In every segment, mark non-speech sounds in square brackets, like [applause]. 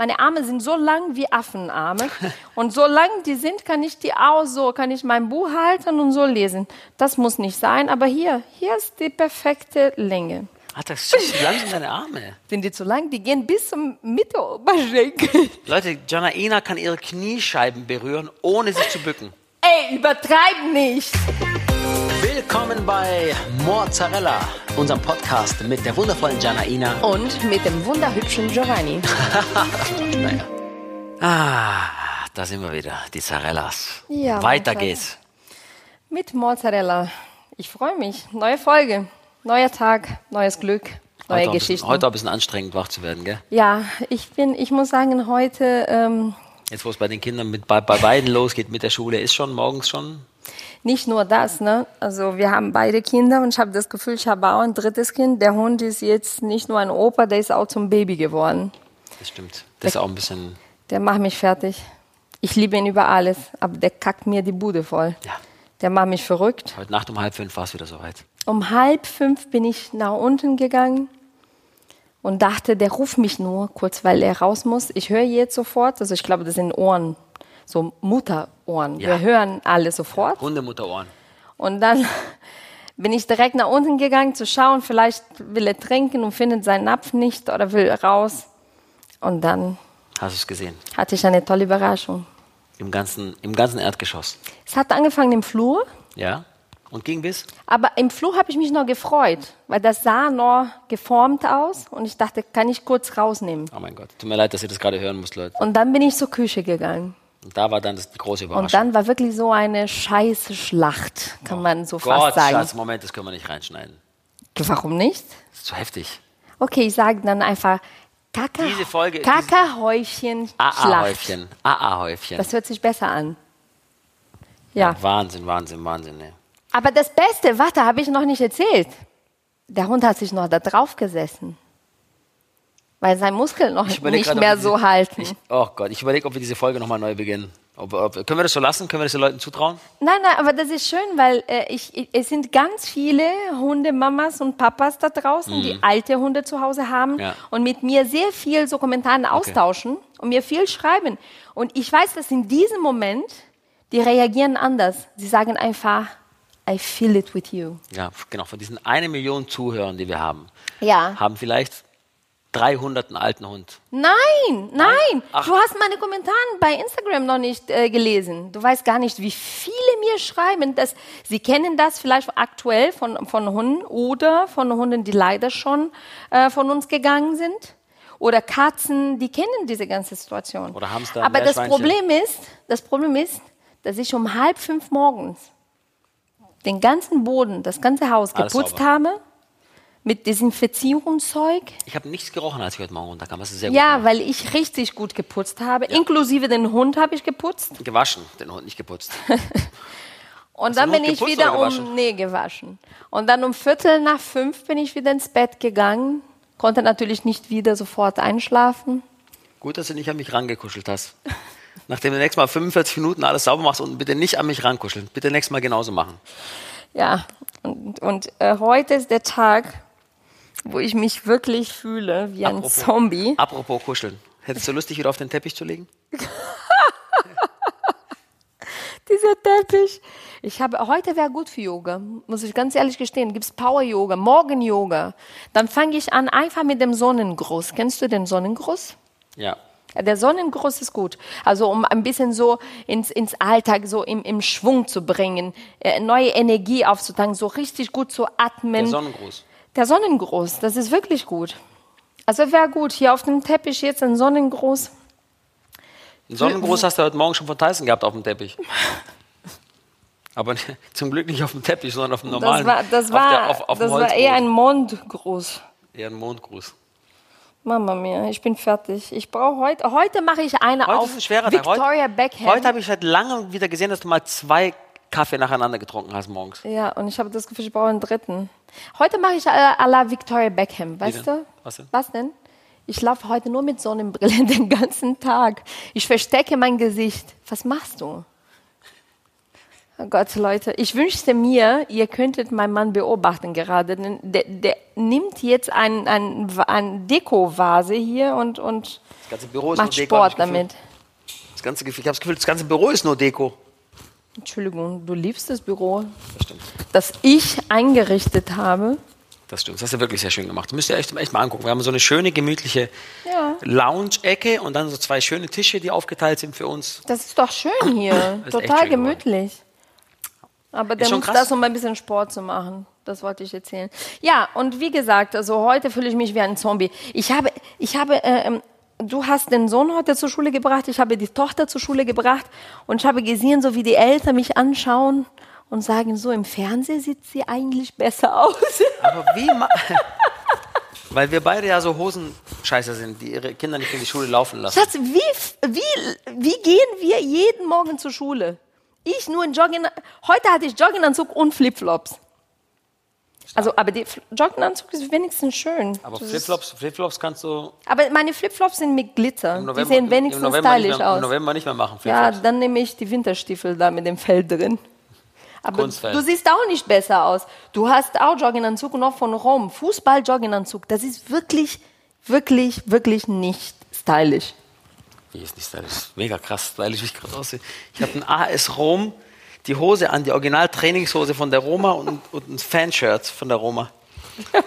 Meine Arme sind so lang wie Affenarme. Und so lang die sind, kann ich die auch so, kann ich mein Buch halten und so lesen. Das muss nicht sein, aber hier, hier ist die perfekte Länge. Ah, das sind zu lang sind deine Arme. Sind die zu lang? Die gehen bis zum Mitte Oberschenkel. Leute, Janaina kann ihre Kniescheiben berühren, ohne sich zu bücken. Ey, übertreib nicht! Willkommen bei Mozzarella, unserem Podcast mit der wundervollen Janaina. Und mit dem wunderhübschen Giovanni. [laughs] Naja. Ah, da sind wir wieder, die Zarellas. Ja, Weiter geht's. Mit Mozzarella. Ich freue mich. Neue Folge, neuer Tag, neues Glück, neue Heute ein bisschen- Geschichten. Heute ein bisschen anstrengend, wach zu werden, gell? Ja, ich bin, ich muss sagen, heute ähm, Jetzt, wo es bei den Kindern mit, bei, bei beiden losgeht mit der Schule, ist schon morgens schon. Nicht nur das, ne? Also wir haben beide Kinder und ich habe das Gefühl, ich habe auch ein drittes Kind. Der Hund ist jetzt nicht nur ein Opa, der ist auch zum Baby geworden. Das stimmt. Das ist auch ein bisschen. Der macht mich fertig. Ich liebe ihn über alles, aber der kackt mir die Bude voll. Ja. Der macht mich verrückt. Heute Nacht um halb fünf war es wieder soweit. Um halb fünf bin ich nach unten gegangen und dachte, der ruft mich nur kurz, weil er raus muss. Ich höre jetzt sofort, also ich glaube, das sind Ohren, so Mutterohren. Ja. Wir hören alle sofort. Hundemutterohren. Und dann [laughs] bin ich direkt nach unten gegangen zu schauen, vielleicht will er trinken und findet seinen Napf nicht oder will raus. Und dann Hast du es gesehen? hatte ich eine tolle Überraschung. Im ganzen, Im ganzen Erdgeschoss. Es hat angefangen im Flur, Ja? Und ging bis? aber im Flur habe ich mich noch gefreut, weil das sah noch geformt aus und ich dachte, kann ich kurz rausnehmen. Oh mein Gott. Tut mir leid, dass ihr das gerade hören müsst, Leute. Und dann bin ich zur Küche gegangen. Und da war dann das, die große Überraschung. Und dann war wirklich so eine scheiße Schlacht, kann man so fast Gott, sagen. Schatz, Moment, das können wir nicht reinschneiden. Warum nicht? Das ist zu heftig. Okay, ich sage dann einfach Kaka, Diese Folge- Kakahäufchen Schlacht. AA-Häufchen. Das hört sich besser an. Ja, Wahnsinn, Wahnsinn, Wahnsinn. Ne? aber das Beste, warte, habe ich noch nicht erzählt. Der Hund hat sich noch da drauf gesessen. Weil sein Muskel noch nicht grad, mehr diese- so halten. Ich, oh Gott, ich überlege, ob wir diese Folge nochmal neu beginnen. Ob, ob, können wir das so lassen? Können wir das den Leuten zutrauen? Nein, nein, aber das ist schön, weil äh, ich, ich, es sind ganz viele Hundemamas und Papas da draußen, die alte Hunde zu Hause haben Mhm. Ja. und mit mir sehr viel so Kommentare austauschen und mir viel schreiben. Und ich weiß, dass in diesem Moment, die reagieren anders. Sie sagen einfach, I feel it with you. Ja, genau. Von diesen eine Million Zuhörern, die wir haben, Ja. haben vielleicht 300 einen alten Hund. Nein, nein, Ach. du hast meine Kommentare bei Instagram noch nicht äh, gelesen. Du weißt gar nicht, wie viele mir schreiben, dass sie kennen das vielleicht aktuell von, von Hunden oder von Hunden, die leider schon äh, von uns gegangen sind. Oder Katzen, die kennen diese ganze Situation. Oder Hamster, Aber das. Problem ist, das Problem ist, dass ich um halb fünf morgens den ganzen Boden, das ganze Haus Alles geputzt sauber. habe mit Desinfizierungszeug. Ich habe nichts gerochen, als ich heute Morgen runterkam. Das ist sehr Ja, gut. weil ich richtig gut geputzt habe. Inklusive den Hund habe ich geputzt. gemacht. Gewaschen, den Hund nicht geputzt. [laughs] Und Hast dann bin ich wieder um, nee, gewaschen. Und dann um Viertel nach fünf bin ich wieder ins Bett gegangen. Konnte natürlich nicht wieder sofort einschlafen. Gut, dass du nicht an mich rangekuschelt hast. [laughs] Nachdem du nächstes Mal 45 Minuten alles sauber machst und bitte nicht an mich rankuscheln. Bitte nächstes Mal genauso machen. Ja, und, und äh, heute ist der Tag, wo ich mich wirklich fühle wie ein Zombie. Apropos kuscheln. Hättest du lustig, wieder auf den Teppich zu legen? [laughs] Dieser Teppich. Ich habe, heute wäre gut für Yoga, muss ich ganz ehrlich gestehen. Gibt's Power-Yoga, Morgen-Yoga. Dann fange ich an einfach mit dem Sonnengruß. Kennst du den Sonnengruß? Ja. Ja, Der Sonnengruß ist gut. Also um ein bisschen so ins, ins Alltag so im, im Schwung zu bringen, äh, neue Energie aufzutanken, so richtig gut zu atmen. Der Sonnengruß. Der Sonnengruß, das ist wirklich gut. Also wäre gut, hier auf dem Teppich jetzt ein Sonnengruß. Einen Sonnengruß hast du heute Morgen schon von Tyson gehabt auf dem Teppich. [laughs] Aber zum Glück nicht auf dem Teppich, sondern auf dem normalen. Das war, das auf war, der- auf, auf das war eher ein Mondgruß. eher ein Mondgruß. Mama mia, ich bin fertig. Ich brauche heute, heute mache ich eine Heute auf ist ein schwerer Tag. Victoria Heute, Beckham. heute habe ich seit langem wieder gesehen, dass du mal zwei Kaffee nacheinander getrunken hast morgens. ja, und ich habe das Gefühl, ich brauche einen dritten. Heute mache ich äh, à la Victoria Beckham, weißt du? Was denn? Was denn? Ich laufe heute nur mit Sonnenbrille [laughs] den ganzen Tag. Ich verstecke mein Gesicht. Was machst du? Oh Gott, Leute, ich wünschte mir, ihr könntet meinen Mann beobachten gerade. Der, der, nimmt jetzt ein, ein, ein Deko-Vase hier und, und Das ganze Büro ist macht nur Deko. Sport damit. Das ganze Gefühl, ich habe das Gefühl, das ganze Büro ist nur Deko. Entschuldigung, du liebst das Büro, Das stimmt. das ich eingerichtet habe. Das stimmt. Das hast du wirklich sehr schön gemacht. Das müsst ihr echt, echt mal angucken. Wir haben so eine schöne, gemütliche Ja. Lounge-Ecke und dann so zwei schöne Tische, die aufgeteilt sind für uns. Das ist doch schön [clears throat] hier. Total schön geworden. gemütlich. Aber der muss krass. das, um ein bisschen Sport zu machen. Das wollte ich erzählen. Ja, und wie gesagt, also heute fühle ich mich wie ein Zombie. Ich habe, ich habe, äh, ähm, du hast den Sohn heute zur Schule gebracht, ich habe die Tochter zur Schule gebracht und ich habe gesehen, so wie die Eltern mich anschauen und sagen, so im Fernsehen sieht sie eigentlich besser aus. [laughs] Aber wie ma [laughs] Weil wir beide ja so Hosenscheißer sind, die ihre Kinder nicht in die Schule laufen lassen. Schatz, wie, wie, wie gehen wir jeden Morgen zur Schule? Ich nur in Jogging. Heute hatte ich Jogginganzug und Flipflops. Also, aber der Jogginganzug ist wenigstens schön. Aber Flipflops, Flipflops kannst du Aber meine Flipflops sind mit Glitzer. im Die November, sehen im wenigstens November stylisch mehr, Im aus. November nicht mehr machen. Ja, dann nehme ich die Winterstiefel da mit dem Fell drin. Aber Kunstfell. du siehst auch nicht besser aus. Du hast auch Jogginganzug auch von Rom. Fußball-Jogginganzug. Das ist wirklich, wirklich, wirklich nicht stylisch. Wie ist nicht ist mega krass, weil ich mich gerade aussehe. Ich habe ein AS Rom, die Hose an, die Original-Trainingshose von der Roma und, und ein Fanshirt von der Roma.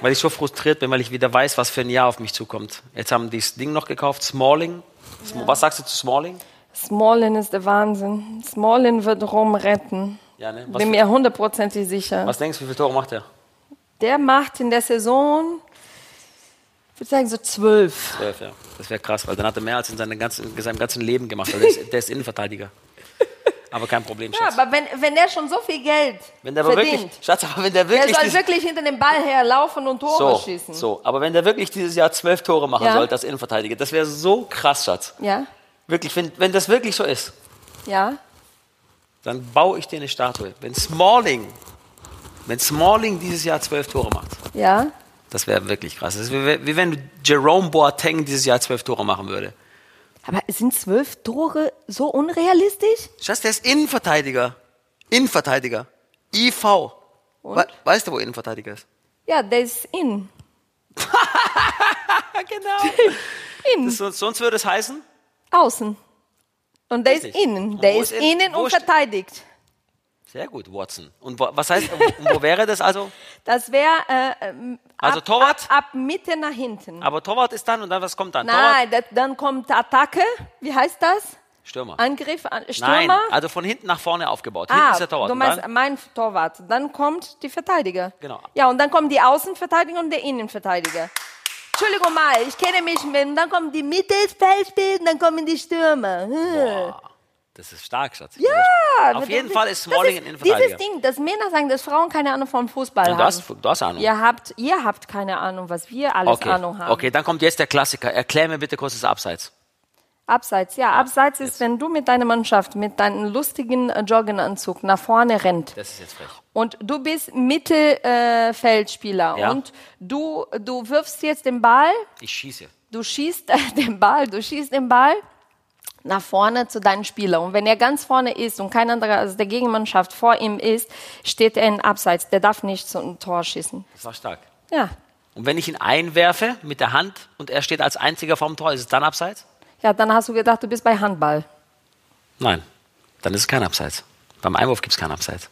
Weil ich so frustriert bin, weil ich wieder weiß, was für ein Jahr auf mich zukommt. Jetzt haben die das Ding noch gekauft, Smalling. Sm- Was sagst du zu Smalling? Smolin ist der Wahnsinn. Smolin wird Rom retten. Ja, ne? Bin mir hundertprozentig sicher. was denkst du, wie viele Tore macht er? Der macht in der Saison, ich würde sagen, so zwölf. Zwölf, ja. Das wäre krass, weil dann hat er mehr als in, seinem ganzen, in seinem ganzen Leben gemacht. Also der, ist, der ist Innenverteidiger. Aber kein Problem, Ja, Schatz. aber wenn, wenn der schon so viel Geld wenn der verdient, wirklich, Schatz, aber wenn der der wirklich soll dies- wirklich hinter dem Ball herlaufen und Tore so, schießen. so, aber wenn der wirklich dieses Jahr zwölf Tore machen Ja. sollte als Innenverteidiger, das wäre so krass, Schatz. Ja, Wirklich, wenn, wenn das wirklich so ist, ja. dann baue ich dir eine Statue. Wenn Smalling, wenn Smalling dieses Jahr zwölf Tore macht, Ja, das wäre wirklich krass. Das ist wie, wie wenn Jerome Boateng dieses Jahr zwölf Tore machen würde. Aber sind zwölf Tore so unrealistisch? Schatz, der ist Innenverteidiger. Innenverteidiger. IV. We weißt du, wo Innenverteidiger ist? Ja, der ist in. [laughs] genau. [laughs] In, Das, sonst- würde es heißen, außen. Und der ist Richtig. innen. Und Der ist ist in- innen und ist- verteidigt. Sehr gut, Watson. Und wo, was heißt, und wo wäre das also? [laughs] Das wäre äh, ähm, Also ab, Torwart? ab, ab Mitte nach hinten. Aber Torwart ist dann und dann, was kommt dann? Nein, das, dann kommt Attacke. Wie heißt das? Stürmer. Angriff, an, Stürmer. Nein, also von hinten nach vorne aufgebaut. Hinten ah, ist der Torwart. du meinst mein Torwart. Dann kommt die Verteidiger. Genau. Ja, und dann kommen die Außenverteidiger und der Innenverteidiger. Entschuldigung mal, ich kenne mich mit, und dann kommen die Mittelfeldspieler und dann kommen die Stürmer. Hm. boah, das ist stark, Schatz. Ja, Auf jeden Fall ist Smalling ein Innenverteidiger. Dieses Ding, dass Männer sagen, dass Frauen keine Ahnung von Fußball du, haben. hast, du hast Ahnung. Ihr habt, ihr habt keine Ahnung, was wir alles okay. Ahnung haben. okay, dann kommt jetzt der Klassiker. Erklär mir bitte kurz das Abseits. Abseits, ja, abseits ist, wenn du mit deiner Mannschaft, mit deinem lustigen äh, Jogginganzug nach vorne rennt Das ist jetzt frech. und du bist Mittelfeldspieler äh, Ja. und du, du wirfst jetzt den Ball, Ich schieße. du schießt [laughs] den Ball, du schießt den Ball nach vorne zu deinem Spieler. Und wenn er ganz vorne ist und kein anderer als der Gegenmannschaft vor ihm ist, steht er in Abseits. Der darf nicht zum Tor schießen. Das war stark. Ja. Und wenn ich ihn einwerfe mit der Hand und er steht als einziger vorm Tor, ist es dann Abseits? Ja, dann hast du gedacht, du bist bei Handball. Nein, dann ist es kein Abseits. Beim Einwurf gibt es kein Abseits.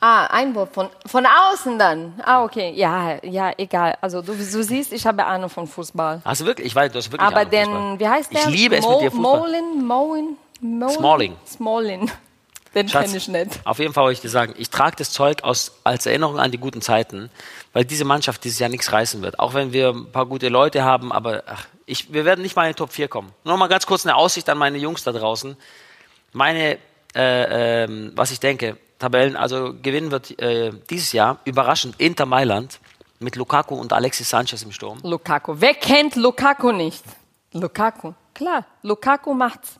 Ah, Einwurf von, von außen dann. Ah, okay. Ja, ja, egal. Also du, du siehst, ich habe Ahnung von Fußball. Hast du wirklich? Ich weiß, du hast wirklich Aber Ahnung von Fußball. den, wie heißt der? Ich liebe es mit dir Fußball. Molin, Molin, Molin? Smalling. Smalling. [laughs] Den kenne ich nicht. Auf jeden Fall wollte ich dir sagen, ich trage das Zeug aus, als Erinnerung an die guten Zeiten, weil diese Mannschaft dieses Jahr nichts reißen wird. Auch wenn wir ein paar gute Leute haben, aber ach, ich, wir werden nicht mal in die Top 4 kommen. Nur mal ganz kurz eine Aussicht an meine Jungs da draußen. Meine, äh, ähm, was ich denke, Tabellen, also gewinnen wird äh, dieses Jahr überraschend Inter Mailand mit Lukaku und Alexis Sanchez im Sturm. Lukaku. Wer kennt Lukaku nicht? Lukaku. Klar, Lukaku macht's.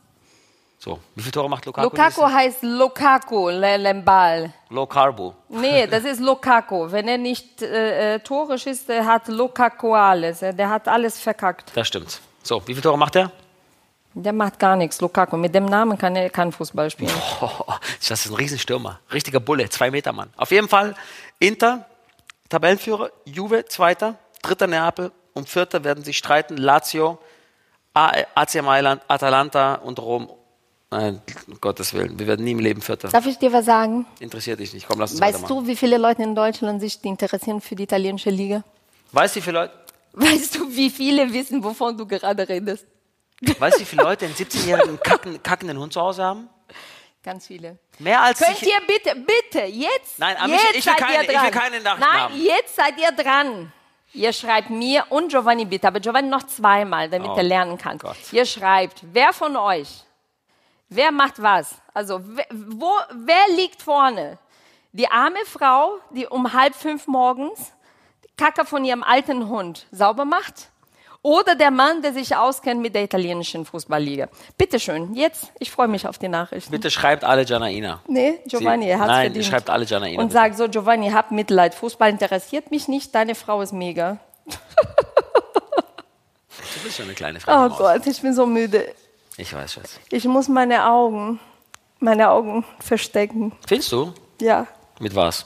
So, wie viele Tore macht Lukaku? Lukaku heißt Lukaku, Le Lembal. Low Carbo. Nee, das ist Lukaku. Wenn er nicht äh, äh, Tore schießt, der hat Lukaku alles. Der hat alles verkackt. Das stimmt. So, wie viele Tore macht er? Der macht gar nichts, Lukaku. Mit dem Namen kann er kein Fußball spielen. [laughs] Oh, das ist ein Riesenstürmer. Richtiger Bulle, zwei Meter Mann. Auf jeden Fall Inter, Tabellenführer, Juve, Zweiter, Dritter Neapel und Vierter werden sich streiten, Lazio, AC Mailand, Atalanta und Rom. Nein, um Gottes Willen, wir werden nie im Leben Vierter. Darf ich dir was sagen? Interessiert dich nicht. Komm, lass uns Weißt du, wie viele Leute in Deutschland sich interessieren für die italienische Liga? Weißt du, wie viele Leute, Weißt du, wie viele wissen, wovon du gerade redest? Weißt, du, wie viele Leute einen 17-jährigen kacken, kackenden Hund zu Hause haben? Ganz viele. Mehr als Könnt ihr bitte, bitte, jetzt, Nein, aber jetzt ich- ich will seid keine- ihr ich will dran. keine Nachrichten Nein, haben. jetzt seid ihr dran. Ihr schreibt mir und Giovanni bitte, aber Giovanni noch zweimal, damit Oh, er lernen kann. Gott. Ihr schreibt, wer von euch, wer macht was? Also, wer, wo, wer liegt vorne? Die arme Frau, die um halb fünf morgens die Kacke von ihrem alten Hund sauber macht? Oder der Mann, der sich auskennt mit der italienischen Fußballliga? Bitte schön, jetzt, ich freue mich auf die Nachrichten. Bitte schreibt alle Janaina. Nee, Giovanni, Sie- er hat Nein, verdient. schreibt alle Janaina. Und bitte. sag so, Giovanni, hab Mitleid. Fußball interessiert mich nicht. Deine Frau ist mega. Du bist schon eine kleine [laughs] Frau. Oh Gott, ich bin so müde. Ich weiß, Schatz. Ich muss meine Augen, meine Augen verstecken. Findest du? Ja, Mit was?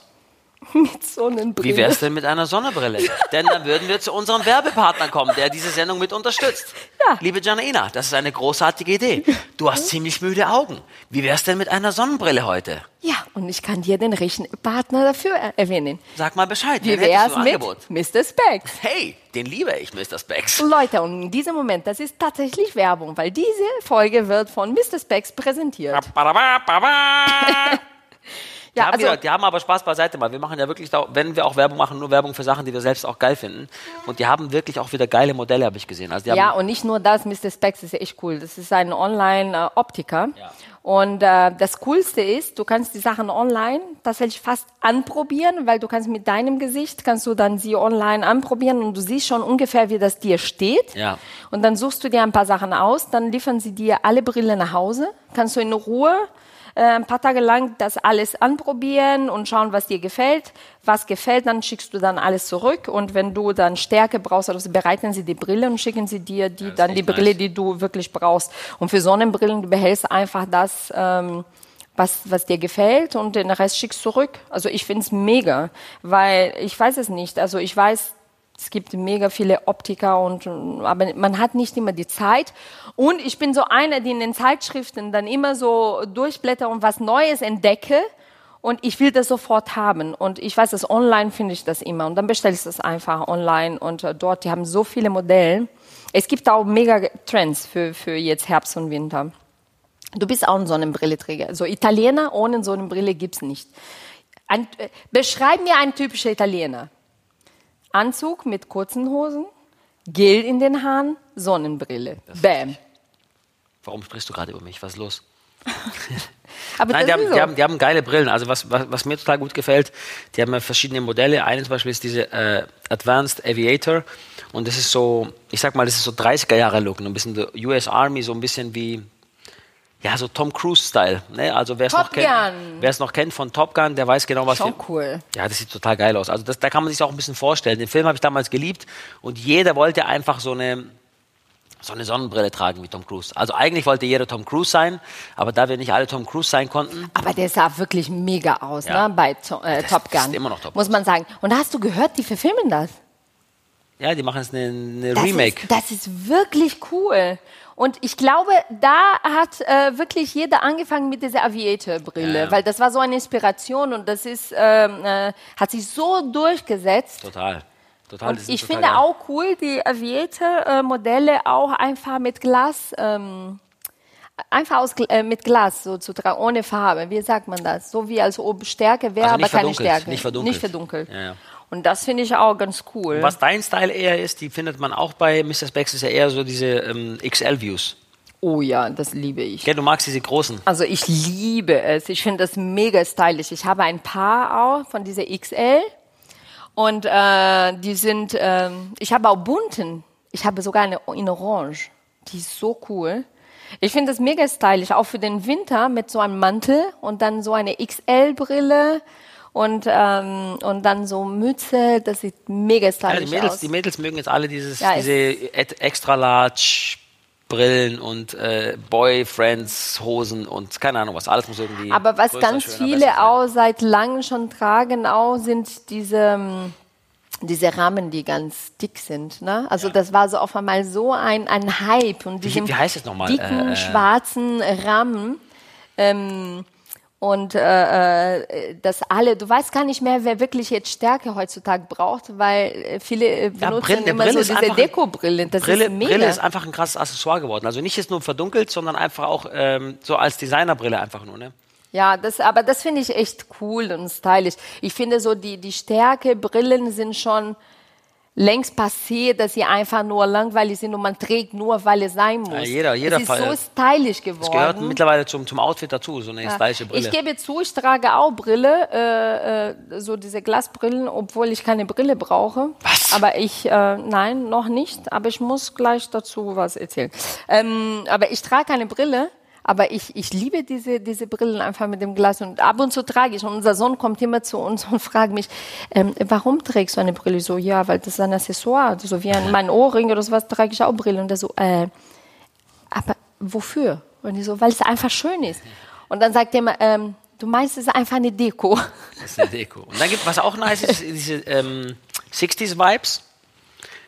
[laughs] mit Sonnenbrille. Wie wär's denn mit einer Sonnenbrille? [laughs] Denn dann würden wir zu unserem Werbepartner kommen, der diese Sendung mit unterstützt. Ja. Liebe Janaina, das ist eine großartige Idee. Du hast ziemlich müde Augen. Wie wär's denn mit einer Sonnenbrille heute? Ja, und ich kann dir den richtigen Partner dafür er- erwähnen. Sag mal Bescheid. Wie wär's mit Angebot? Mr. Specs? Hey, den liebe ich, Mr. Specs. Leute, und in diesem Moment, das ist tatsächlich Werbung, weil diese Folge wird von Mr. Specs präsentiert. [laughs] Die, Ja, haben also, wieder, die haben aber Spaß beiseite mal. Wir machen ja wirklich, wenn wir auch Werbung machen, nur Werbung für Sachen, die wir selbst auch geil finden. Und die haben wirklich auch wieder geile Modelle, habe ich gesehen. Also Ja, und nicht nur das, Mr. Specs ist ja echt cool. Das ist ein Online-Optiker. Ja. Und äh, das Coolste ist, du kannst die Sachen online tatsächlich fast anprobieren, weil du kannst mit deinem Gesicht, kannst du dann sie online anprobieren und du siehst schon ungefähr, wie das dir steht. Ja. Und dann suchst du dir ein paar Sachen aus, dann liefern sie dir alle Brillen nach Hause, kannst du in Ruhe äh, ein paar Tage lang das alles anprobieren und schauen, was dir gefällt. Was gefällt, dann schickst du dann alles zurück. Und wenn du dann Stärke brauchst, also bereiten sie die Brille und schicken sie dir die, ist dann die Brille, nice. die du wirklich brauchst. Und für Sonnenbrillen, du behältst einfach das, ähm, was, was dir gefällt und den Rest schickst zurück. Also ich find's mega, weil ich weiß es nicht. Also ich weiß, es gibt mega viele Optiker und aber man hat nicht immer die Zeit. Und ich bin so einer, die in den Zeitschriften dann immer so durchblätter und was Neues entdecke. Und ich will das sofort haben. Und ich weiß, dass online finde ich das immer. Und dann bestelle ich das einfach online. Und äh, dort, die haben so viele Modelle. Es gibt auch mega Trends für, für jetzt Herbst und Winter. Du bist auch ein Sonnenbrilleträger. So Italiener ohne Sonnenbrille gibt's nicht. Ein, äh, beschreib mir einen typischen Italiener. Anzug mit kurzen Hosen, Gel in den Haaren, Sonnenbrille. Bam. Warum sprichst du gerade über mich? Was ist los? [laughs] Aber Nein, das die haben, so. die, haben, die haben geile Brillen. Also was, was, was mir total gut gefällt, die haben verschiedene Modelle. Eine zum Beispiel ist diese äh, Advanced Aviator. Und das ist so, ich sag mal, das ist so 30er Jahre Look. Ein bisschen der US Army, so ein bisschen wie, ja, so Tom Cruise-Style. Ne? Also wer es noch, noch kennt von Top Gun, der weiß genau, was Schon wir- cool. Ja, das sieht total geil aus. Also das, da kann man sich auch ein bisschen vorstellen. Den Film habe ich damals geliebt und jeder wollte einfach so eine, so eine Sonnenbrille tragen wie Tom Cruise. Also eigentlich wollte jeder Tom Cruise sein, aber da wir nicht alle Tom Cruise sein konnten, Aber der sah wirklich mega aus, Ja. ne? Bei to äh, Das Top Gun. ist immer noch Top Muss man sagen. Und hast du gehört, die verfilmen das? ja, die machen jetzt eine, eine Das Remake. Ist, das ist wirklich cool. Und ich glaube, da hat äh, wirklich jeder angefangen mit dieser Aviator-Brille, Ja, weil das war so eine Inspiration und das ist, ähm, äh, hat sich so durchgesetzt. Total. Total. ich total finde geil. auch cool, die Aviator-Modelle auch einfach mit Glas, ähm, einfach aus, äh, mit Glas so zu tragen, ohne Farbe. Wie sagt man das? So wie als ob Stärke wäre, Also aber keine verdunkelt, Stärke. nicht verdunkelt. Nicht verdunkelt. Ja, ja. Und das finde ich auch ganz cool. Was dein Style eher ist, die findet man auch bei Mr. Specs, ist ja eher so diese ähm, XL-Views. Oh ja, das liebe ich. Gell, du magst diese großen. Also ich liebe es. Ich finde das mega stylisch. Ich habe ein paar auch von dieser XL und äh, die sind. ähm, ich habe auch bunten. Ich habe sogar eine in Orange. Die ist so cool. Ich finde das mega stylisch, auch für den Winter mit so einem Mantel und dann so eine XL-Brille und ähm, und dann so Mütze. Das sieht mega Ja, stylisch die, Mädels, aus. die Mädels mögen jetzt alle dieses, Ja, diese extra large Brillen und äh, Boyfriends, Hosen und keine Ahnung was. Alles muss irgendwie. Aber was größer, ganz schöner, viele auch seit langem schon tragen, auch sind diese, ähm, diese Rahmen, die ganz dick sind. Ne? Also das war so auf einmal so ein, ein Hype und Wie, diesem wie heißt es nochmal? dicken Äh, äh, schwarzen Rahmen. Ähm, und äh, äh, das alle, du weißt gar nicht mehr, wer wirklich jetzt Stärke heutzutage braucht, weil äh, viele äh, benutzen Brille- immer Brille so diese Dekobrillen. Das Brille, ist mega. Brille ist einfach ein krasses Accessoire geworden. Also nicht jetzt nur verdunkelt, sondern einfach auch ähm, so als Designerbrille einfach nur. Ne? Ja, das, aber das finde ich echt cool und stylisch. Ich finde so, die, die Stärke, Brillen sind schon längst passiert, dass sie einfach nur langweilig sind und man trägt nur, weil es sein muss. jeder- jeder es ist Fall- so stylisch geworden. Das gehört mittlerweile zum, zum Outfit dazu, so eine Ja. stylische Brille. Ich gebe zu, ich trage auch Brille, äh, äh, so diese Glasbrillen, obwohl ich keine Brille brauche. Was? Aber ich, äh, nein, noch nicht. Aber ich muss gleich dazu was erzählen. Ähm, aber ich trage keine Brille. Aber ich, ich liebe diese, diese Brillen einfach mit dem Glas und ab und zu trage ich. Und unser Sohn kommt immer zu uns und [laughs] fragt mich, ähm, warum trägst du eine Brille? So, ja, weil das ist ein Accessoire. So wie ein, mein Ohrring oder sowas trage ich auch Brille. Und er so, äh, aber wofür? Und ich so, weil es einfach schön ist. Und dann sagt er immer, ähm, du meinst, es ist einfach eine Deko. Das ist eine Deko. Und dann gibt was auch nice ist, diese ähm, 60s Vibes.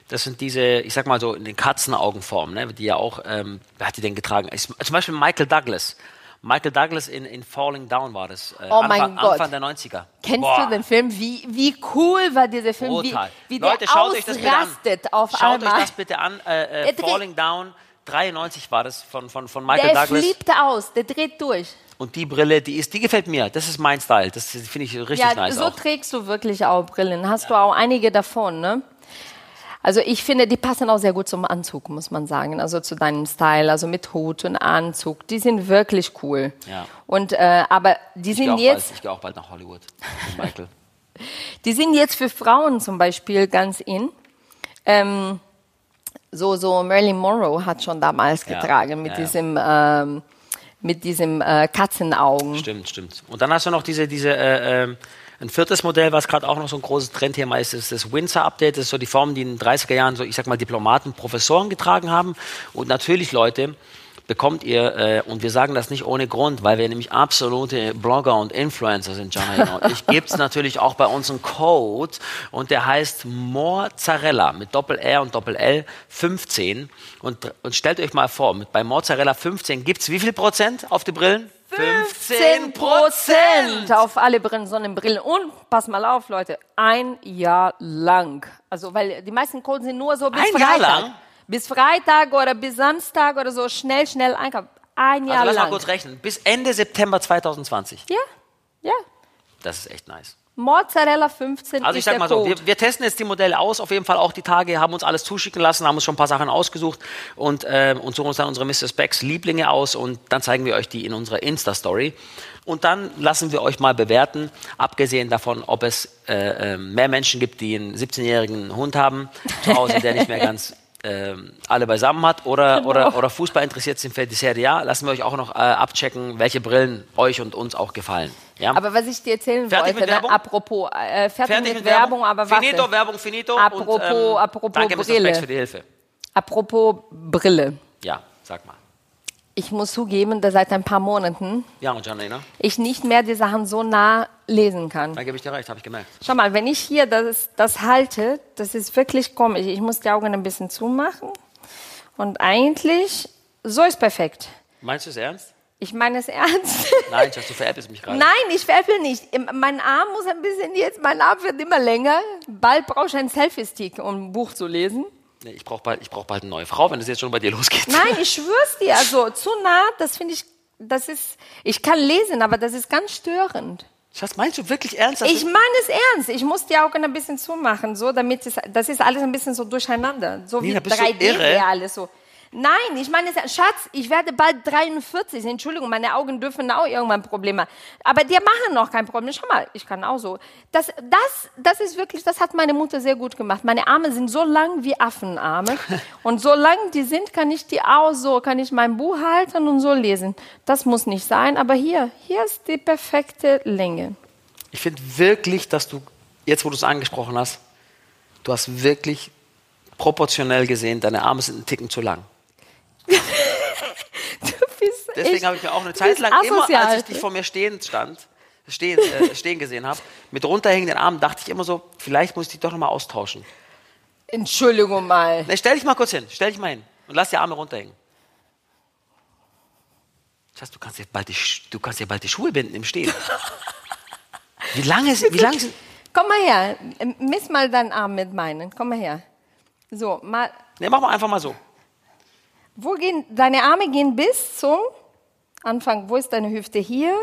Das sind diese, ich sag mal so, in den Katzenaugenformen, ne, die ja auch, ähm, wer hat die denn getragen? Ist, zum Beispiel Michael Douglas. Michael Douglas in, in Falling Down war das. Äh, Oh mein Anfang, Gott. Anfang der 90er. Kennst Boah, du den Film? Wie, wie cool war dieser Film? Brutal. Wie, wie Leute, der schaut euch das bitte an. auf Schaut einmal. euch das bitte an. Äh, äh, Der Falling Down, 93 war das von, von, von Michael der Douglas. flippt aus, der dreht durch. Und die Brille, die ist, die gefällt mir. Das ist mein Style. Das finde ich richtig Ja, nice so auch. trägst du wirklich auch Brillen. Hast du auch einige davon, ne? Also ich finde, die passen auch sehr gut zum Anzug, muss man sagen. Also zu deinem Style, also mit Hut und Anzug. Die sind wirklich cool. Ja. Und äh, aber die Ich sind jetzt bald- ich gehe auch bald nach Hollywood. mit [laughs] Michael. Die sind jetzt für Frauen zum Beispiel ganz in. Ähm, so, so Marilyn Monroe hat schon damals Ja, getragen mit ja, ja. diesem, ähm, mit diesem äh, Katzenaugen. Stimmt, stimmt. Und dann hast du noch diese, diese äh, ähm, ein viertes Modell, was gerade auch noch so ein großes Trendthema ist, ist das Windsor-Update. Das ist so die Form, die in den 30er Jahren so, ich sag mal, Diplomaten, Professoren getragen haben. Und natürlich, Leute, bekommt ihr, äh, und wir sagen das nicht ohne Grund, weil wir nämlich absolute Blogger und Influencer sind, Jana und ich, gibt es [laughs] natürlich auch bei uns einen Code und der heißt Mozzarella mit Doppel-R und Doppel-L 15. Und, und stellt euch mal vor, mit, bei Mozzarella 15 gibt es wie viel Prozent auf die Brillen? 15 Prozent auf alle Brillen, Sonnenbrillen. Und pass mal auf, Leute, ein Jahr lang. Also, weil die meisten Codes sind nur so bis Ein Jahr Freitag. lang? Bis Freitag oder bis Samstag oder so schnell, schnell einkaufen. Ein Jahr Also lass mal lang. kurz rechnen. Bis Ende September 2020. Ja, ja. Das ist echt nice. Mozzarella 15 Also ich sag mal so, wir, wir testen jetzt die Modelle aus, auf jeden Fall auch die Tage, haben uns alles zuschicken lassen, haben uns schon ein paar Sachen ausgesucht und, ähm, und suchen uns dann unsere Mr. Specs Lieblinge aus und dann zeigen wir euch die in unserer Insta-Story. Und dann lassen wir euch mal bewerten, abgesehen davon, ob es äh, äh, mehr Menschen gibt, die einen 17-jährigen Hund haben zu Hause, der nicht mehr [laughs] ganz ähm, alle beisammen hat oder, Genau. oder, oder Fußball interessiert sind für die Serie A, lassen wir euch auch noch äh, abchecken, welche Brillen euch und uns auch gefallen. Ja? Aber was ich dir erzählen Fertig wollte, mit ne, Werbung? apropos, äh, fertig, mit, Werbung, aber warte. Finito, Werbung, finito. Apropos- und, ähm, apropos danke. Brille. Specs, für die Hilfe. Apropos Brille. Ja, sag mal. Ich muss zugeben, dass seit ein paar Monaten ich nicht mehr die Sachen so nah lesen kann. da gebe ich dir recht, habe ich gemerkt. Schau mal, wenn ich hier das, das halte, das ist wirklich komisch. Ich muss die Augen ein bisschen zumachen. Und eigentlich, so ist perfekt. Meinst du es ernst? Ich meine es ernst. [laughs] Nein, Schatz, du veräppelst mich gerade. Nein, ich veräpple nicht. Mein Arm muss ein bisschen jetzt, mein Arm wird immer länger. Bald brauche ich einen Selfie-Stick, um ein Buch zu lesen. Nee, ich brauche bald, ich brauch bald eine neue Frau, wenn es jetzt schon bei dir losgeht. Nein, [laughs] ich schwör's dir. Also zu nah, das finde ich, das ist, ich kann lesen, aber das ist ganz störend. Schatz, meinst du wirklich ernst? Ich meine es ernst. Ich muss die Augen ein bisschen zumachen, so, damit es, das ist alles ein bisschen so durcheinander. So Nina, wie bist du 3D irre? wäre alles so. Nein, ich meine. Schatz, ich werde bald 43. Entschuldigung, meine Augen dürfen auch irgendwann Probleme. Aber die machen noch kein Problem. Schau mal, ich kann auch so. Das, das, das ist wirklich, das hat meine Mutter sehr gut gemacht. Meine Arme sind so lang wie Affenarme. [laughs] Und so lang die sind, kann ich die auch so, kann ich mein Buch halten und so lesen. Das muss nicht sein, aber hier, hier ist die perfekte Länge. Ich finde wirklich, dass du, jetzt wo du es angesprochen hast, du hast wirklich proportionell gesehen, deine Arme sind einen Ticken zu lang. Du bist Deswegen habe ich mir auch eine Zeit lang, immer asozial. als ich dich vor mir stehend stand, stehen, äh, [laughs] stehen gesehen habe, mit runterhängenden Armen, dachte ich immer so, vielleicht muss ich die doch nochmal austauschen. Entschuldigung mal. Ne, stell dich mal kurz hin, stell dich mal hin und lass die Arme runterhängen. Schatz, du kannst ja bald die, du kannst ja bald die Schuhe binden im Stehen. Wie lange, ist- wie lange sind, Komm mal her. Miss mal deinen Arm mit meinen. Komm mal her. So, mal. ne, mach mal einfach mal so. Wo gehen, deine Arme gehen bis zum Anfang. Wo ist deine Hüfte? Hier.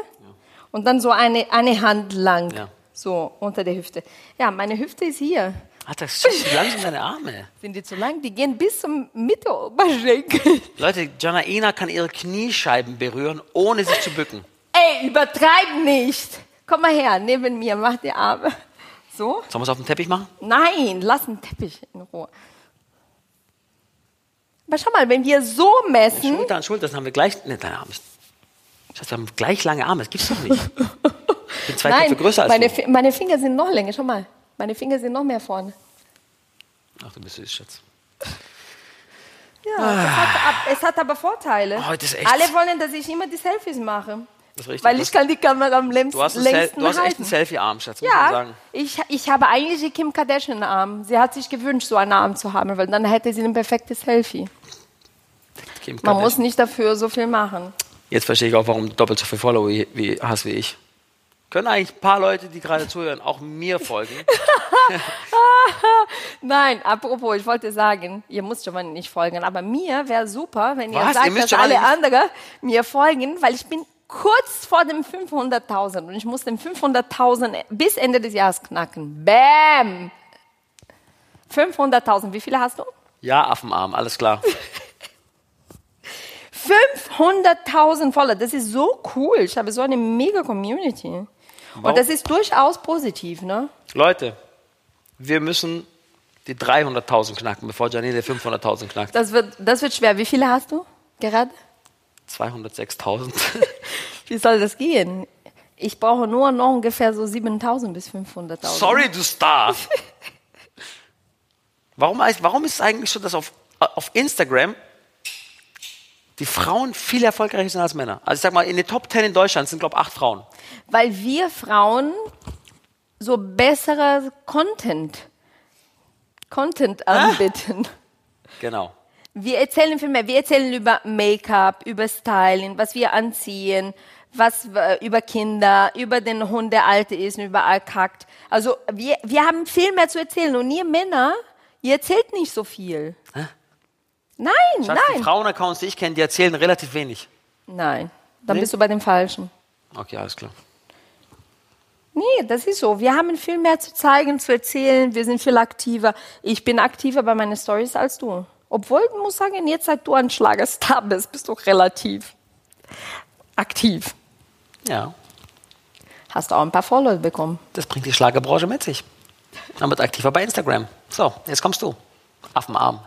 Und dann so eine, eine Hand lang. Ja. So, unter der Hüfte. Ja, meine Hüfte ist hier. Alter, Schatz, wie lang sind deine Arme? [laughs] Sind die zu lang? Die gehen bis zum Mitte Oberschenkel. [laughs] Leute, Janaina kann ihre Kniescheiben berühren, ohne sich zu bücken. Ey, übertreib nicht. Komm mal her, neben mir, mach die Arme. So? Sollen wir es auf dem Teppich machen? Nein, lass den Teppich in Ruhe. Aber schau mal, wenn wir so messen, Schulter an Schulter, das haben wir gleich. Ne, deine Arme. Schatz, wir haben gleich lange Arme, das gibt's doch nicht. Ich bin zwei nein, Köpfe größer als meine, du. Meine Finger sind noch länger. Schau mal, meine Finger sind noch mehr vorne. Ach, du bist süß, Schatz. Ja, es, hat, es hat aber Vorteile. Oh, das ist echt- Alle wollen, dass ich immer die Selfies mache. Das ist richtig. Weil ich kann die Kamera am längsten, Du hast, einen Sel längsten du hast echt einen Selfie-Arm, Schatz, muss man Ja, sagen. ich, ich habe eigentlich die Kim Kardashian-Arm. Sie hat sich gewünscht, so einen Arm zu haben, weil dann hätte sie ein perfektes Selfie. Kim Man muss nicht dafür so viel machen. Jetzt verstehe ich auch, warum du doppelt so viel Follower wie, wie, hast wie ich. Können eigentlich ein paar Leute, die gerade zuhören, auch mir folgen? [laughs] Nein, apropos, ich wollte sagen, ihr müsst Giovanni nicht folgen, aber mir wäre super, wenn ihr Was? Ihr sagt, müsst dass alle anderen mir folgen, weil ich bin kurz vor dem 500.000 und ich muss den 500.000 bis Ende des Jahres knacken. Bam! 500.000, wie viele hast du? Ja, Affenarm, alles klar. [laughs] 500.000 Follower, das ist so cool. Ich habe so eine mega Community. Wow. Und das ist durchaus positiv, ne? Leute, wir müssen die 300.000 knacken, bevor Janine 500.000 knackt. Das wird, das wird schwer. Wie viele hast du gerade? 206.000. [laughs] Wie soll das gehen? Ich brauche nur noch ungefähr so 7.000 bis 500.000. Sorry, du Star. [laughs] Warum, warum ist es eigentlich so, dass auf, auf Instagram die Frauen viel erfolgreicher sind als Männer? Also ich sag mal, in den Top 10 in Deutschland sind, glaube ich, acht Frauen. Weil wir Frauen so bessere Content, Content anbieten. Genau. Wir erzählen viel mehr. Wir erzählen über Make-up, über Styling, was wir anziehen, was äh, über Kinder, über den Hund, der alt ist und überall kackt. Also wir, wir haben viel mehr zu erzählen. Und ihr Männer, ihr erzählt nicht so viel. Nein, Schatz, die nein, Frauenaccounts, die ich kenne, die erzählen relativ wenig. nein. Dann Nee? bist du bei dem Falschen. Okay, alles klar. Nee, das ist so. Wir haben viel mehr zu zeigen, zu erzählen. Wir sind viel aktiver. Ich bin aktiver bei meinen Stories als du. Obwohl, ich muss sagen, jetzt seit du ein Schlagerstar bist, bist du relativ aktiv. Ja, Hast auch ein paar Follower bekommen. das bringt die Schlagerbranche mit sich. Man wird aktiver bei Instagram. So, jetzt kommst du. Affenarm.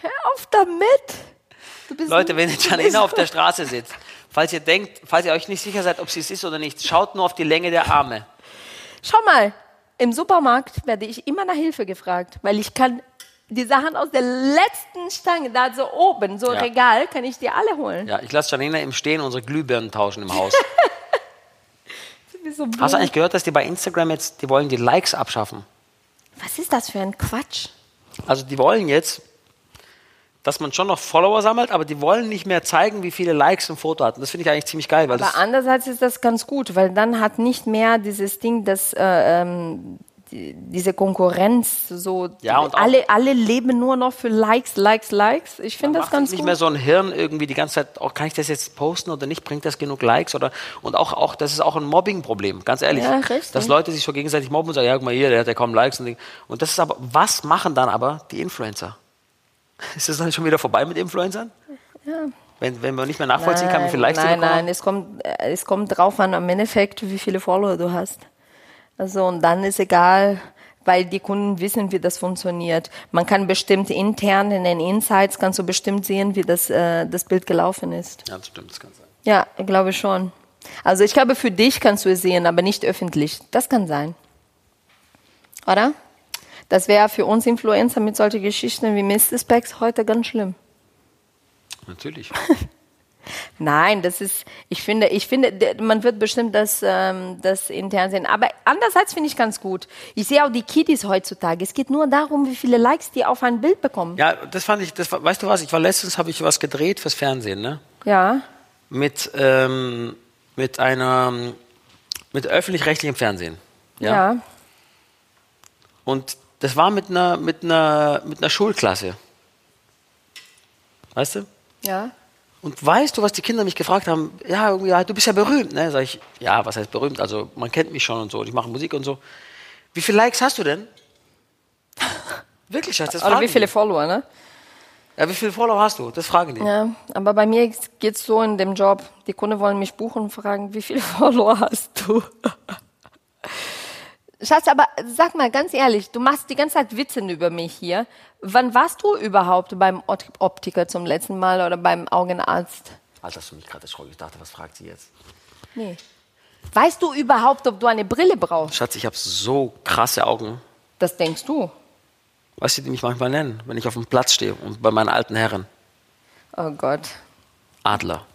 Hör auf damit. Du bist Leute, wenn Janina auf der Straße sitzt, falls ihr denkt, falls ihr euch nicht sicher seid, ob sie es ist oder nicht, schaut nur auf die Länge der Arme. Schau mal, im Supermarkt werde ich immer nach Hilfe gefragt, weil ich kann die Sachen aus der letzten Stange, da so oben, so Ja. Regal, kann ich dir alle holen. Ja, ich lasse Janina im Stehen unsere Glühbirnen tauschen im [laughs] Haus. So Hast du eigentlich gehört, dass die bei Instagram jetzt, die wollen die Likes abschaffen? Was ist das für ein Quatsch? Also die wollen jetzt, dass man schon noch Follower sammelt, aber die wollen nicht mehr zeigen, wie viele Likes ein Foto hat. Und das finde ich eigentlich ziemlich geil, weil das Aber andererseits ist das ganz gut, weil dann hat nicht mehr dieses Ding, dass äh, ähm, diese Konkurrenz so Ja, und alle alle leben nur noch für Likes, Likes, Likes. Ich finde das ganz nicht gut. mehr so ein Hirn irgendwie die ganze Zeit, auch kann ich das jetzt posten oder nicht, bringt das genug Likes oder und auch, auch das ist auch ein Mobbing-Problem, ganz ehrlich. Ja. Dass Leute sich so gegenseitig mobben und sagen, ja, guck mal hier, der hat ja kaum Likes und, und das ist aber, was machen dann aber die Influencer? [laughs] Ist das dann schon wieder vorbei mit Influencern? Ja. Wenn, wenn man nicht mehr nachvollziehen kann, wie viele Likes nein, bekommen? nein, es kommt, es kommt drauf an, am Endeffekt, wie viele Follower du hast. Also, und dann ist egal, weil die Kunden wissen, wie das funktioniert. Man kann bestimmt intern in den Insights, kannst du bestimmt sehen, wie das, äh, das Bild gelaufen ist. Ja, das stimmt, das kann sein. Ja, ich glaube schon. Also ich glaube, für dich kannst du es sehen, aber nicht öffentlich. Das kann sein. Oder? Das wäre für uns Influencer mit solchen Geschichten wie Mr. Specs heute ganz schlimm. Natürlich. [laughs] Nein, das ist, ich finde, ich finde, man wird bestimmt das, ähm, das intern sehen. Aber andererseits finde ich ganz gut. Ich sehe auch die Kiddies heutzutage. Es geht nur darum, wie viele Likes die auf ein Bild bekommen. Ja, das fand ich, das weißt du was, ich war letztens, habe ich was gedreht fürs Fernsehen, ne? Ja. Mit, ähm, mit einer, mit öffentlich-rechtlichem Fernsehen. Ja. Und das war mit einer, mit einer, mit einer Schulklasse. Weißt du? Ja. Und weißt du, was die Kinder mich gefragt haben? Ja, irgendwie, ja, du bist ja berühmt, ne? Sag ich, ja, was heißt berühmt? Also, man kennt mich schon und so, und ich mache Musik und so. Wie viele Likes hast du denn? [laughs] Wirklich, Schatz, das Oder wie viele die. Follower, ne? Ja, wie viele Follower hast du? Das fragen die. Ja, aber bei mir geht es so in dem Job. Die Kunden wollen mich buchen und fragen, wie viele [laughs] Follower hast du? Schatz, aber sag mal ganz ehrlich, du machst die ganze Zeit Witze über mich hier. Wann warst du überhaupt beim Optiker zum letzten Mal oder beim Augenarzt? Alter, hast du mich gerade erschrocken. Ich dachte, was fragt sie jetzt? Nee. Weißt du überhaupt, ob du eine Brille brauchst? Schatz, ich habe so krasse Augen. Das denkst du. Weißt du, die mich manchmal nennen, wenn ich auf dem Platz stehe und bei meinen alten Herren. Oh Gott. Adler.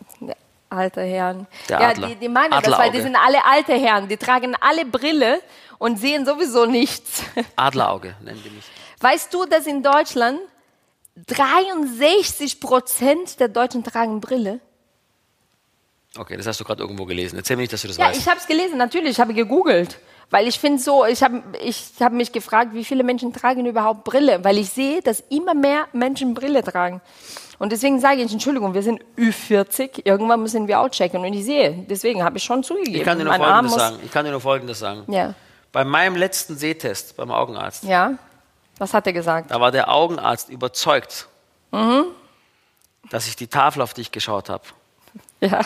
Alte Herren. Der ja, Adler. die, die meinen das, weil die sind alle alte Herren. Die tragen alle Brille und sehen sowieso nichts. [laughs] Adlerauge nennen die mich. Weißt du, dass in Deutschland 63 Prozent der Deutschen tragen Brille? Okay, das hast du gerade irgendwo gelesen. Erzähl mir nicht, dass du das Ja, weißt. ich habe es gelesen, natürlich, ich habe gegoogelt. Weil ich finde so, ich habe ich hab mich gefragt, wie viele Menschen tragen überhaupt Brille? Weil ich sehe, dass immer mehr Menschen Brille tragen. Und deswegen sage ich, Entschuldigung, wir sind Ü40, irgendwann müssen wir auch checken. Und ich sehe, deswegen habe ich schon zugegeben. ich kann dir nur Arm Folgendes sagen. Ich kann dir nur Folgendes sagen. Ja, Bei meinem letzten Sehtest beim Augenarzt, ja. Was hat er gesagt? da war der Augenarzt überzeugt, Mhm. dass ich die Tafel, auf die ich geschaut habe, Ja.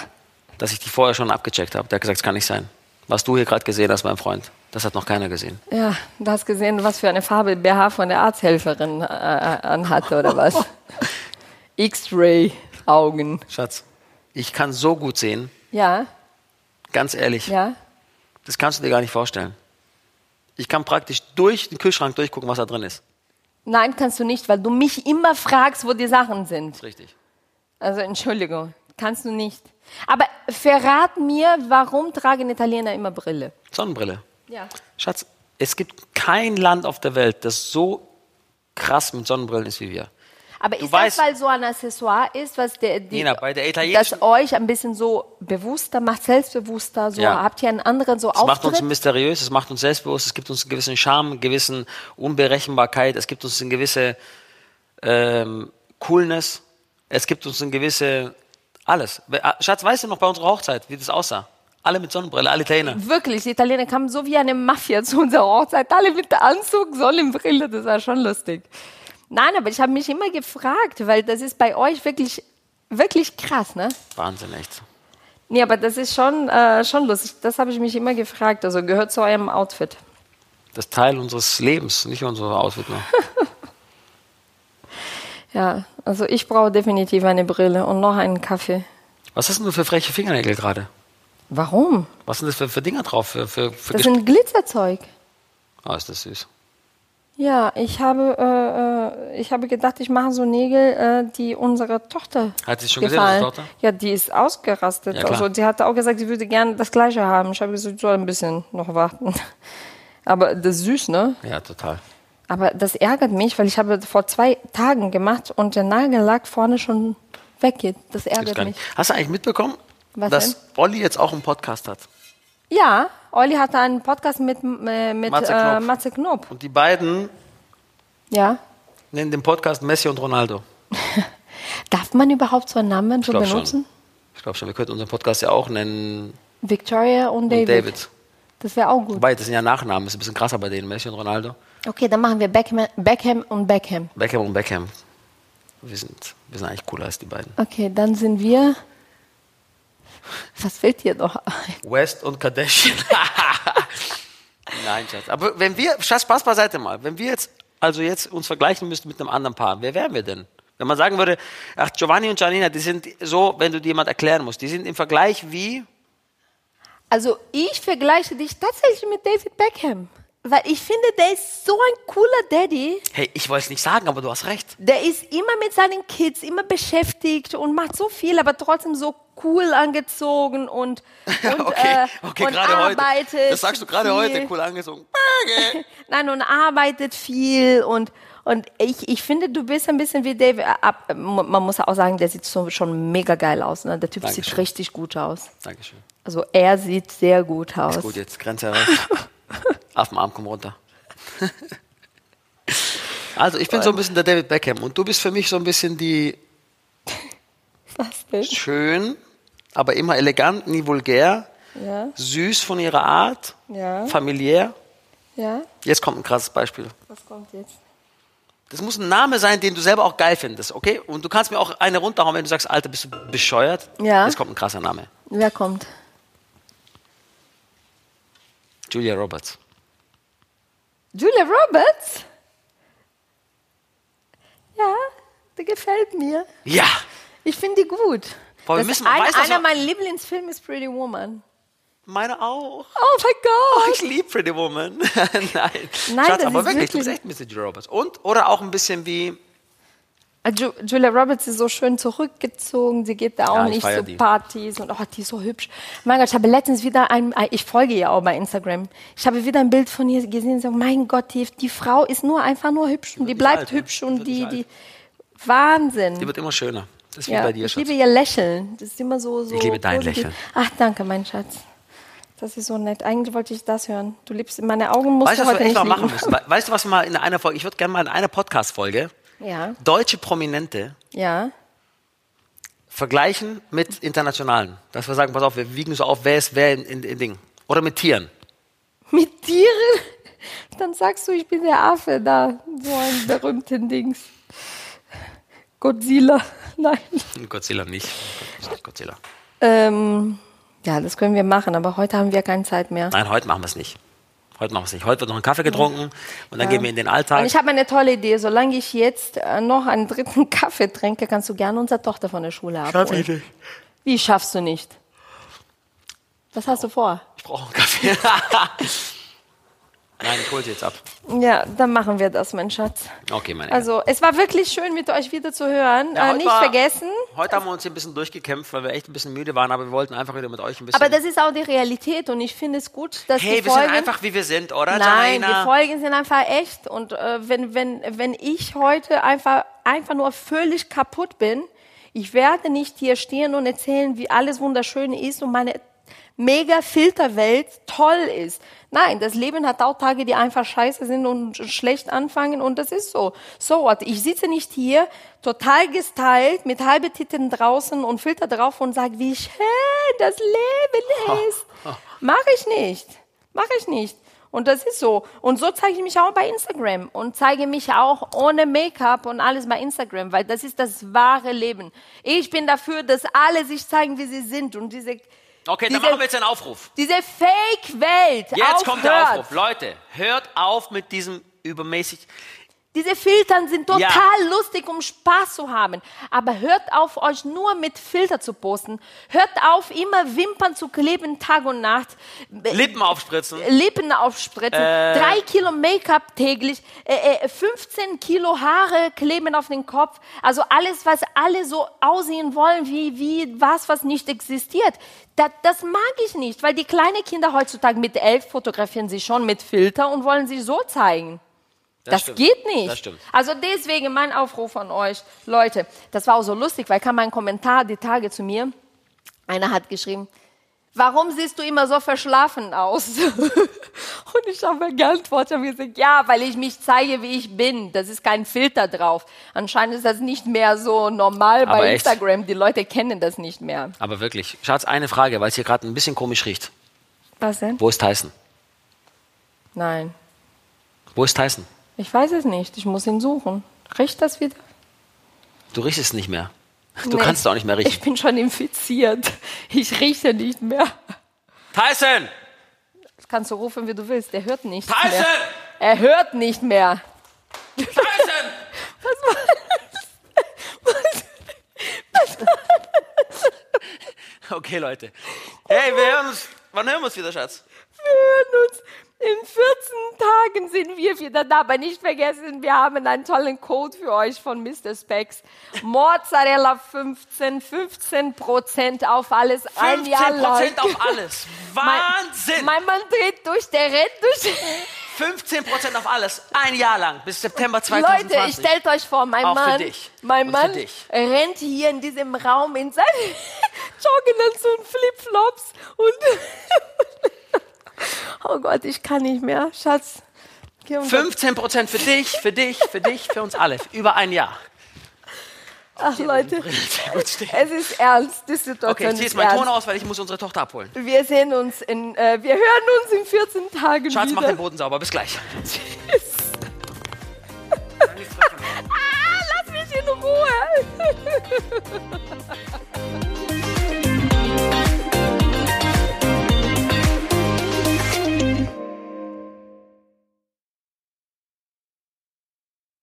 dass ich die vorher schon abgecheckt habe. Der hat gesagt, das kann nicht sein. Was du hier gerade gesehen hast, mein Freund, das hat noch keiner gesehen. Ja, du hast gesehen, was für eine Farbe BH von der Arzthelferin äh, anhatte, oder was? [laughs] X-Ray-Augen. Schatz, ich kann so gut sehen, Ja, ganz ehrlich, ja. das kannst du dir gar nicht vorstellen. Ich kann praktisch durch den Kühlschrank durchgucken, was da drin ist. Nein, kannst du nicht, weil du mich immer fragst, wo die Sachen sind. Richtig. Also Entschuldigung, kannst du nicht. Aber verrat mir, warum tragen Italiener immer Brille? Sonnenbrille. Ja. Schatz, es gibt kein Land auf der Welt, das so krass mit Sonnenbrillen ist wie wir. Aber Du ist weißt- das, weil so ein Accessoire ist, was der, die, Nina, bei der das euch ein bisschen so bewusster macht, selbstbewusster, so Ja. habt ihr einen anderen so Es macht uns mysteriös, es macht uns selbstbewusst, es gibt uns einen gewissen Charme, eine gewisse Unberechenbarkeit, es gibt uns eine gewisse ähm, Coolness, es gibt uns eine gewisse alles. Ah, Schatz, weißt du noch bei unserer Hochzeit, wie das aussah? Alle mit Sonnenbrille, alle Italiener. Wirklich, die Italiener kamen so wie eine Mafia zu unserer Hochzeit, alle mit Anzug, Sonnenbrille, das war schon lustig. Nein, aber ich habe mich immer gefragt, weil das ist bei euch wirklich, wirklich krass, ne? Wahnsinn, echt. Nee, aber das ist schon, äh, schon lustig. Das habe ich mich immer gefragt. Also gehört zu eurem Outfit. Das ist Teil unseres Lebens, nicht unser Outfit nur. [laughs] Ja, also ich brauche definitiv eine Brille und noch einen Kaffee. Was hast denn du für freche Fingernägel gerade? Warum? Was sind das für, für Dinger drauf? Für, für, für Das sind Glitzerzeug. oh, ist das süß. Ja, ich habe, äh, äh, ich habe gedacht, ich mache so Nägel, äh, die unserer Tochter Hat sie schon gesehen, gefallen. unsere Tochter? Ja, die ist ausgerastet. Ja, also sie hatte auch gesagt, sie würde gerne das Gleiche haben. Ich habe gesagt, ich soll ein bisschen noch warten. [laughs] Aber das ist süß, ne? Ja, total. Aber das ärgert mich, weil ich habe vor zwei Tagen gemacht und der Nagellack vorne schon weggeht. Das ärgert mich. Hast du eigentlich mitbekommen, Was dass denn? Olli jetzt auch einen Podcast hat? Ja, Olli hatte einen Podcast mit, äh, mit Matze Knob. äh, Matze Knob. Und die beiden Ja. nennen den Podcast Messi und Ronaldo. [laughs] Darf man überhaupt so einen Namen so benutzen? schon. Ich glaube schon, wir könnten unseren Podcast ja auch nennen Victoria und David. David. Das wäre auch gut. Wobei, das sind ja Nachnamen, ist ein bisschen krasser bei denen, Messi und Ronaldo. Okay, dann machen wir Beckham, Beckham und Beckham. Beckham und Beckham. Wir sind, wir sind eigentlich cooler als die beiden. Okay, dann sind wir. Was fällt dir noch ein? West und Kardashian. [laughs] Nein, Schatz. Aber wenn wir, Schatz, Spaß beiseite mal, wenn wir jetzt, also jetzt uns vergleichen müssten mit einem anderen Paar, wer wären wir denn? Wenn man sagen würde, ach, Giovanni und Janina, die sind so, wenn du dir jemand erklären musst, die sind im Vergleich wie, Also, ich vergleiche dich tatsächlich mit David Beckham. Weil ich finde, der ist so ein cooler Daddy. Hey, ich wollte es nicht sagen, aber du hast recht. Der ist immer mit seinen Kids, immer beschäftigt und macht so viel, aber trotzdem so cool angezogen und, [laughs] und, okay, äh, okay, und gerade arbeitet. heute. Das sagst du gerade heute, cool angezogen. [laughs] Nein, und arbeitet viel und und ich, ich finde, du bist ein bisschen wie David. Ab, man muss auch sagen, der sieht so, schon mega geil aus. Ne? Der Typ Dankeschön. sieht richtig gut aus. Dankeschön. Also er sieht sehr gut aus. Ist gut, jetzt Grenze erreicht. [laughs] Auf dem Arm komm runter. [laughs] also, ich bin so ein bisschen der David Beckham und du bist für mich so ein bisschen die [laughs] Was denn? schön, aber immer elegant, nie vulgär, Ja, süß von ihrer Art, ja, familiär. ja. Jetzt kommt ein krasses Beispiel. Was kommt jetzt? Das muss ein Name sein, den du selber auch geil findest, okay? Und du kannst mir auch eine runterhauen, wenn du sagst, Alter, bist du bescheuert? Ja. Jetzt kommt ein krasser Name. Wer kommt? Julia Roberts. Julia Roberts? Ja, die gefällt mir. Ja! Ich finde die gut. Boah, wir das müssen- ein, weißt du, einer was- meiner Lieblingsfilme ist Pretty Woman. Meine auch. Oh mein Oh, Gott! ich liebe Pretty Woman. [laughs] Nein. Nein, Schatz, das aber ist wirklich, du wirklich- bist echt Julia Roberts. Und, oder auch ein bisschen wie, Ah, Ju Julia Roberts ist so schön zurückgezogen. Sie geht da auch Ja, ich nicht zu die. Partys und oh, die ist so hübsch. Mein Gott, ich habe letztens wieder ein, ich folge ihr auch bei Instagram. Ich habe wieder ein Bild von ihr gesehen. So, mein Gott, die, die Frau ist nur einfach nur hübsch und die bleibt alt, ne? hübsch und die, die Wahnsinn. die wird immer schöner. Das ist wie ja, bei dir, ich Schatz. liebe ihr Lächeln. Das ist immer so, so Ich liebe dein positiv. Lächeln. Ach, danke, mein Schatz. Das ist so nett. Eigentlich wollte ich das hören. Du liebst meine Augen musst Weißt du du, was heute wir nicht mal machen müssen? We- Weißt du, was wir mal in einer Folge, ich würde gerne mal in einer Podcast-Folge Ja, deutsche Prominente ja. vergleichen mit internationalen. Dass wir sagen, pass auf, wir wiegen so auf, wer ist wer in, in, in Ding. Oder mit Tieren. Mit Tieren? [laughs] Dann sagst du, ich bin der Affe da. So ein berühmten Dings. Godzilla. [laughs] Nein. Godzilla nicht. Godzilla. Ähm, ja, das können wir machen, aber heute haben wir keine Zeit mehr. Nein, heute machen wir es nicht. Heute machen wir es nicht. Heute wird noch ein Kaffee getrunken und dann gehen wir in den Alltag. Und ich habe eine tolle Idee. Solange ich jetzt äh, noch einen dritten [laughs] Kaffee trinke, kannst du gerne unsere Tochter von der Schule abholen. Wie schaffst du nicht? Was hast du vor? Ich brauche einen Kaffee. [laughs] Nein, ich hole sie jetzt ab. Ja, dann machen wir das, mein Schatz. Okay, meine. Also, es war wirklich schön, mit euch wieder zu hören. Ja, äh, nicht war- vergessen. Heute haben wir uns hier ein bisschen durchgekämpft, weil wir echt ein bisschen müde waren, aber wir wollten einfach wieder mit euch ein bisschen. Aber das ist auch die Realität und ich finde es gut, dass hey, die wir Folgen... sind einfach wie wir sind, oder? Nein, Janaina? die Folgen sind einfach echt. Und äh, wenn, wenn, wenn ich heute einfach, einfach nur völlig kaputt bin, ich werde nicht hier stehen und erzählen, wie alles wunderschön ist und meine mega Filterwelt toll ist. Nein, das Leben hat auch Tage, die einfach scheiße sind und schlecht anfangen und das ist so. So what? Ich sitze nicht hier total gestylt mit halbe Titten draußen und Filter drauf und sage, wie schön das Leben ist. Mach ich nicht. Mach ich nicht. Und das ist so. Und so zeige ich mich auch bei Instagram und zeige mich auch ohne Make-up und alles bei Instagram, weil das ist das wahre Leben. Ich bin dafür, dass alle sich zeigen, wie sie sind und diese Okay, dann diese- machen wir jetzt einen Aufruf. diese Fake-Welt Jetzt kommt der aufhört. Aufruf. Leute, hört auf mit diesem übermäßig. Diese Filtern sind total Ja. lustig, um Spaß zu haben. Aber hört auf, euch nur mit Filter zu posten. Hört auf, immer Wimpern zu kleben, Tag und Nacht. Lippen aufspritzen. Lippen aufspritzen, Äh. drei Kilo Make-up täglich, äh, äh, 15 Kilo Haare kleben auf den Kopf. Also alles, was alle so aussehen wollen, wie, wie was, was nicht existiert. Das, das mag ich nicht, weil die kleinen Kinder heutzutage mit elf fotografieren sich schon mit Filter und wollen sich so zeigen. Das, stimmt. geht nicht. Das. Also deswegen mein Aufruf an euch, Leute, das war auch so lustig, weil kam ein Kommentar die Tage zu mir. Einer hat geschrieben, warum siehst du immer so verschlafen aus? [laughs] Und ich habe geantwortet und gesagt, ja, weil ich mich zeige, wie ich bin. Das ist kein Filter drauf. Anscheinend ist das nicht mehr so normal Aber bei echt? Instagram. Die Leute kennen das nicht mehr. Aber wirklich. Schatz, eine Frage, weil es hier gerade ein bisschen komisch riecht. Was denn? Wo ist Tyson? Nein, Wo ist Tyson? Ich weiß es nicht. Ich muss ihn suchen. Riecht das wieder? Du riechst es nicht mehr. Du Nee. kannst auch nicht mehr Ich riechen. bin schon infiziert. Ich rieche nicht mehr. Tyson! Das kannst du rufen, wie du willst. Der hört nicht Tyson! mehr. Er hört nicht mehr. Tyson! [laughs] Okay, Leute. Hey, wir hören uns. Wann hören wir uns wieder, Schatz? Wir hören uns In 14 Tagen sind wir wieder da. Aber nicht vergessen, wir haben einen tollen Code für euch von Mr. Specs. Mozzarella 15, 15 Prozent auf alles. Ein Jahr 15 lang. Auf alles. [laughs] Wahnsinn! Mein, mein Mann dreht durch, der rennt durch. 15 Prozent auf alles. Ein Jahr lang. Bis September 2020. Leute, stellt euch vor, mein Auch Mann, mein Und Mann rennt hier in diesem Raum in seinen [laughs] Jogginganzug und Flipflops und [laughs] oh Gott, ich kann nicht mehr, Schatz. Um 15 Prozent für dich, für dich, für dich, für uns alle. Über ein Jahr. Ach Leute, [laughs] es ist ernst, die Situation Okay, ich ziehe jetzt meinen Ton aus, weil ich muss unsere Tochter abholen. Wir sehen uns in, äh, wir hören uns in 14 Tagen Schatz, wieder. mach den Boden sauber. Bis gleich. Tschüss. [laughs] ah, lass mich in Ruhe. [laughs]